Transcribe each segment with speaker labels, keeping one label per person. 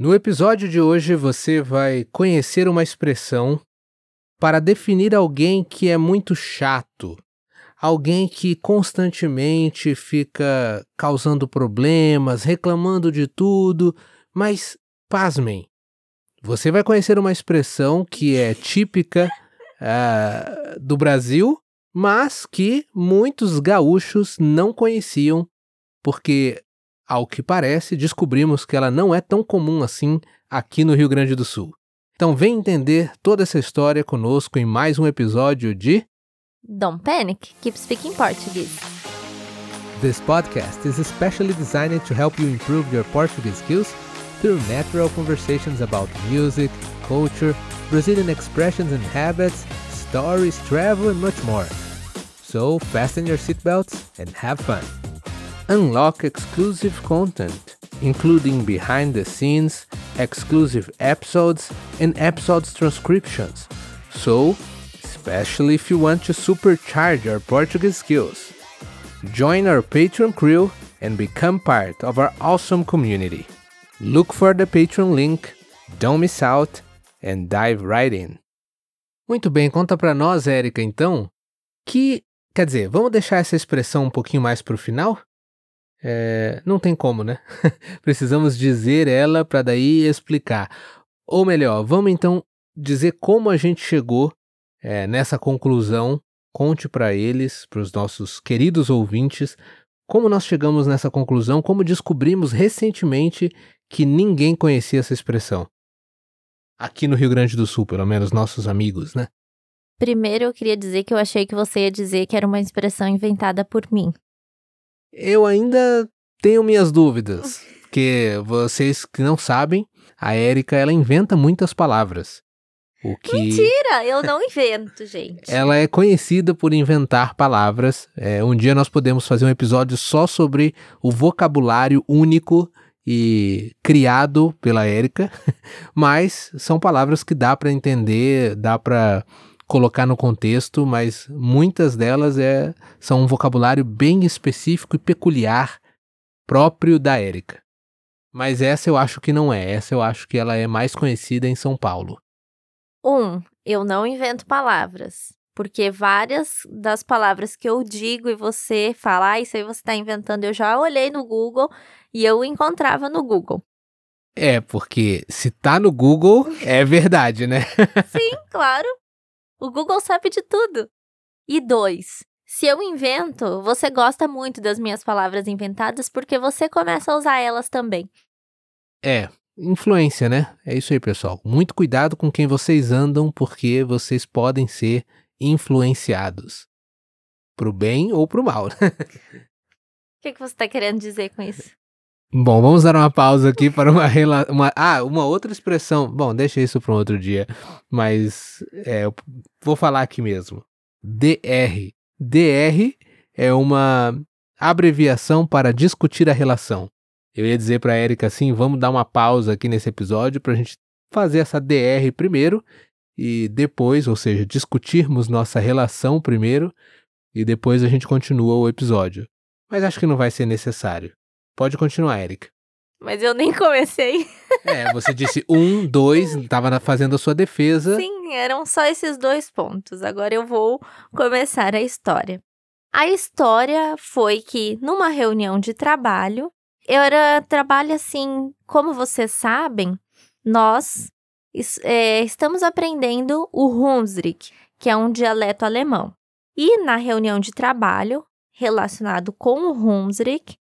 Speaker 1: No episódio de hoje você vai conhecer uma expressão para definir alguém que é muito chato, alguém que constantemente fica causando problemas, reclamando de tudo, mas pasmem, você vai conhecer uma expressão que é típica uh, do Brasil, mas que muitos gaúchos não conheciam, porque, ao que parece, descobrimos que ela não é tão comum assim aqui no Rio Grande do Sul. Então vem entender toda essa história conosco em mais um episódio de
Speaker 2: Don't Panic, Keep Speaking Portuguese.
Speaker 1: This podcast is especially designed to help you improve your Portuguese skills through natural conversations about music, culture, Brazilian expressions and habits, stories, travel, and much more. So fasten your seatbelts and have fun. Unlock exclusive content, including behind the scenes, exclusive episodes, and episodes transcriptions. So, especially if you want to supercharge your Portuguese skills. Join our Patreon crew and become part of our awesome community. Look for the Patreon link, don't miss out, and dive right in. Muito bem, conta para nós, Érica, então, que, quer dizer, vamos deixar essa expressão um pouquinho mais para o final? É, não tem como, né? Precisamos dizer ela para daí explicar. Ou melhor, vamos então dizer como a gente chegou é, nessa conclusão. Conte para eles, para os nossos queridos ouvintes, como nós chegamos nessa conclusão, como descobrimos recentemente que ninguém conhecia essa expressão. Aqui no Rio Grande do Sul, pelo menos nossos amigos, né?
Speaker 2: Primeiro eu queria dizer que eu achei que você ia dizer que era uma expressão inventada por mim.
Speaker 1: Eu ainda tenho minhas dúvidas, porque vocês que não sabem, a Érica ela inventa muitas palavras.
Speaker 2: O que... Mentira, eu não invento, gente.
Speaker 1: Ela é conhecida por inventar palavras. É, um dia nós podemos fazer um episódio só sobre o vocabulário único e criado pela Érica, mas são palavras que dá para entender, dá para colocar no contexto, mas muitas delas é, são um vocabulário bem específico e peculiar próprio da Érica. Mas essa eu acho que não é, essa eu acho que ela é mais conhecida em São Paulo.
Speaker 2: Um, eu não invento palavras. Porque várias das palavras que eu digo e você fala, ah, isso aí você está inventando, eu já olhei no Google e eu encontrava no Google.
Speaker 1: É, porque se tá no Google, é verdade, né?
Speaker 2: Sim, claro. O Google sabe de tudo. E dois, se eu invento, você gosta muito das minhas palavras inventadas porque você começa a usar elas também.
Speaker 1: É, influência, né? É isso aí, pessoal. Muito cuidado com quem vocês andam, porque vocês podem ser influenciados. Pro bem ou pro mal.
Speaker 2: O que, que você está querendo dizer com isso?
Speaker 1: Bom, vamos dar uma pausa aqui para uma, uma ah, uma outra expressão. Bom, deixa isso para um outro dia, mas é, eu vou falar aqui mesmo. DR. DR é uma abreviação para discutir a relação. Eu ia dizer para a Erika assim, vamos dar uma pausa aqui nesse episódio para a gente fazer essa DR primeiro e depois, ou seja, discutirmos nossa relação primeiro e depois a gente continua o episódio. Mas acho que não vai ser necessário. Pode continuar, Erika.
Speaker 2: Mas eu nem comecei.
Speaker 1: É, você disse um, dois, estava fazendo a sua defesa.
Speaker 2: Sim, eram só esses dois pontos. Agora eu vou começar a história. A história foi que numa reunião de trabalho, eu era trabalho assim, como vocês sabem, nós é, estamos aprendendo o Hunsrück, que é um dialeto alemão. E na reunião de trabalho relacionado com o Hunsrück,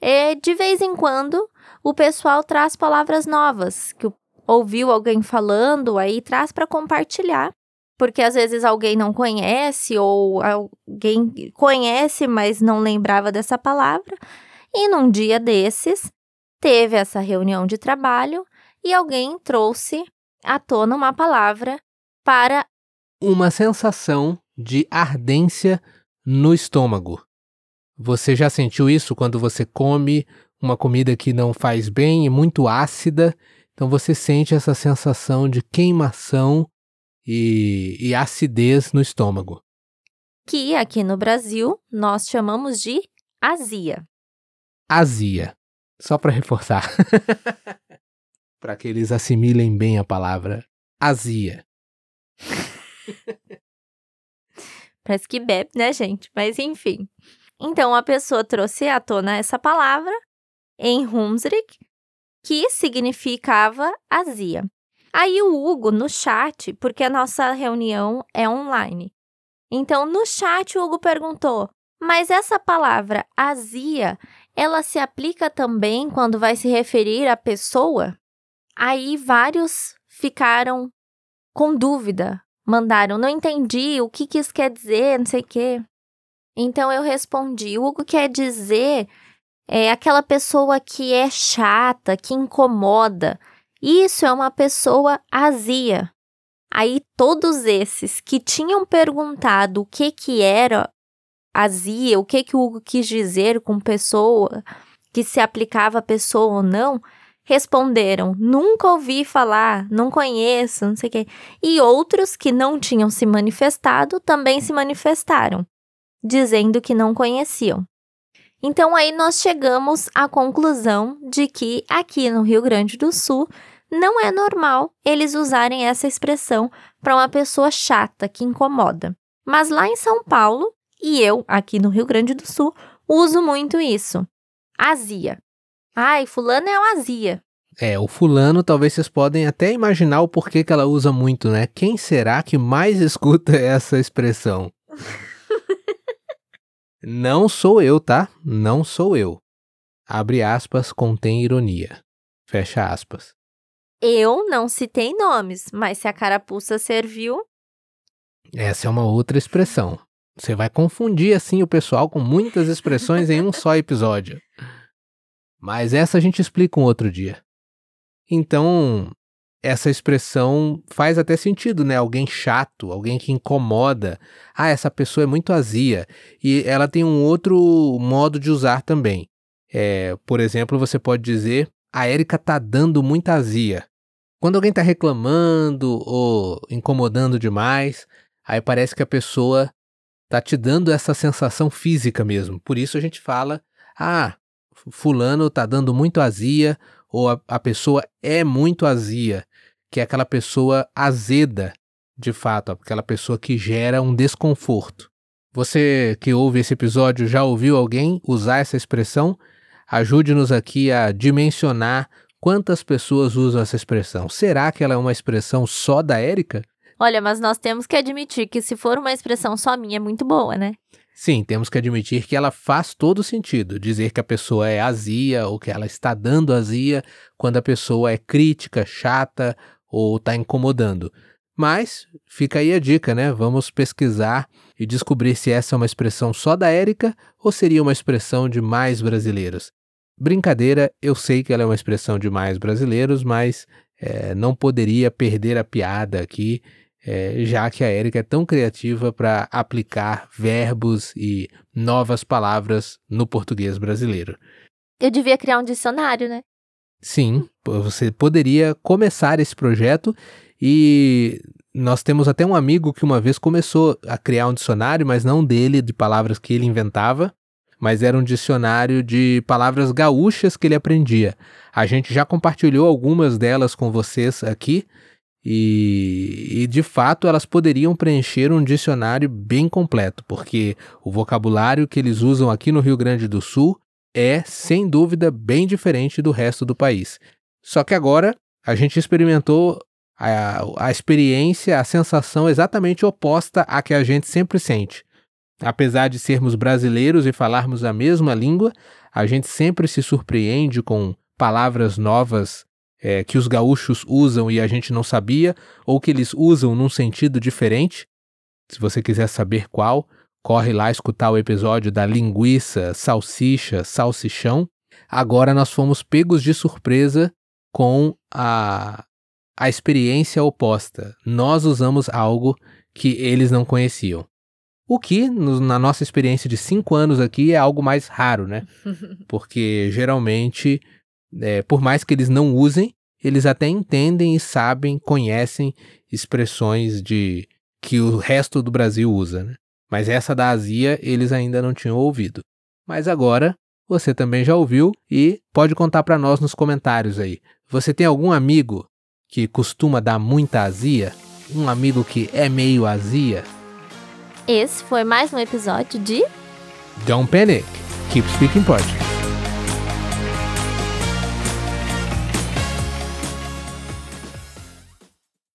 Speaker 2: é, de vez em quando o pessoal traz palavras novas que ouviu alguém falando, aí traz para compartilhar. Porque às vezes alguém não conhece ou alguém conhece, mas não lembrava dessa palavra. E num dia desses, teve essa reunião de trabalho e alguém trouxe à tona uma palavra para
Speaker 1: uma sensação de ardência no estômago. Você já sentiu isso quando você come uma comida que não faz bem e muito ácida? Então você sente essa sensação de queimação e, e acidez no estômago.
Speaker 2: Que aqui no Brasil nós chamamos de azia.
Speaker 1: Azia. Só para reforçar. para que eles assimilem bem a palavra azia.
Speaker 2: Parece que bebe, né, gente? Mas enfim. Então a pessoa trouxe à tona essa palavra em Humsrick, que significava azia. Aí o Hugo no chat, porque a nossa reunião é online. Então no chat o Hugo perguntou: "Mas essa palavra azia, ela se aplica também quando vai se referir à pessoa?" Aí vários ficaram com dúvida, mandaram: "Não entendi, o que que isso quer dizer, não sei o quê". Então eu respondi: "Hugo quer dizer é aquela pessoa que é chata, que incomoda. Isso é uma pessoa azia. Aí todos esses que tinham perguntado o que que era azia, o que que o Hugo quis dizer com pessoa, que se aplicava a pessoa ou não, responderam: nunca ouvi falar, não conheço, não sei o quê. E outros que não tinham se manifestado também se manifestaram, dizendo que não conheciam. Então aí nós chegamos à conclusão de que aqui no Rio Grande do Sul não é normal eles usarem essa expressão para uma pessoa chata que incomoda. Mas lá em São Paulo, e eu aqui no Rio Grande do Sul, uso muito isso. Azia. Ai, fulano é uma azia.
Speaker 1: É, o fulano talvez vocês podem até imaginar o porquê que ela usa muito, né? Quem será que mais escuta essa expressão? Não sou eu, tá? Não sou eu. Abre aspas, contém ironia. Fecha aspas.
Speaker 2: Eu não citei nomes, mas se a carapuça serviu.
Speaker 1: Essa é uma outra expressão. Você vai confundir assim o pessoal com muitas expressões em um só episódio. Mas essa a gente explica um outro dia. Então, essa expressão faz até sentido, né? Alguém chato, alguém que incomoda. Ah, essa pessoa é muito azia. E ela tem um outro modo de usar também. É, por exemplo, você pode dizer: a Érica tá dando muita azia. Quando alguém tá reclamando ou incomodando demais, aí parece que a pessoa tá te dando essa sensação física mesmo. Por isso a gente fala: ah, fulano tá dando muito azia, ou a, a pessoa é muito azia que é aquela pessoa azeda, de fato, aquela pessoa que gera um desconforto. Você que ouve esse episódio já ouviu alguém usar essa expressão? Ajude-nos aqui a dimensionar quantas pessoas usam essa expressão. Será que ela é uma expressão só da Érica?
Speaker 2: Olha, mas nós temos que admitir que se for uma expressão só minha, é muito boa, né?
Speaker 1: Sim, temos que admitir que ela faz todo sentido. Dizer que a pessoa é azia ou que ela está dando azia quando a pessoa é crítica, chata ou está incomodando. Mas fica aí a dica, né? Vamos pesquisar e descobrir se essa é uma expressão só da Érica ou seria uma expressão de mais brasileiros. Brincadeira, eu sei que ela é uma expressão de mais brasileiros, mas é, não poderia perder a piada aqui, é, já que a Érica é tão criativa para aplicar verbos e novas palavras no português brasileiro.
Speaker 2: Eu devia criar um dicionário, né?
Speaker 1: Sim, você poderia começar esse projeto e nós temos até um amigo que uma vez começou a criar um dicionário, mas não dele, de palavras que ele inventava, mas era um dicionário de palavras gaúchas que ele aprendia. A gente já compartilhou algumas delas com vocês aqui e, e de fato elas poderiam preencher um dicionário bem completo, porque o vocabulário que eles usam aqui no Rio Grande do Sul é, sem dúvida, bem diferente do resto do país. Só que agora a gente experimentou a, a experiência, a sensação exatamente oposta à que a gente sempre sente. Apesar de sermos brasileiros e falarmos a mesma língua, a gente sempre se surpreende com palavras novas é, que os gaúchos usam e a gente não sabia, ou que eles usam num sentido diferente. Se você quiser saber qual, corre lá escutar o episódio da linguiça, salsicha, salsichão. Agora nós fomos pegos de surpresa com a, a experiência oposta. Nós usamos algo que eles não conheciam. O que, no, na nossa experiência de cinco anos aqui, é algo mais raro, né? Porque geralmente, é, por mais que eles não usem, eles até entendem e sabem, conhecem expressões de que o resto do Brasil usa, né? Mas essa da azia eles ainda não tinham ouvido. Mas agora você também já ouviu e pode contar para nós nos comentários aí. Você tem algum amigo que costuma dar muita azia? Um amigo que é meio azia?
Speaker 2: Esse foi mais um episódio de
Speaker 1: Don't panic. Keep speaking Portuguese.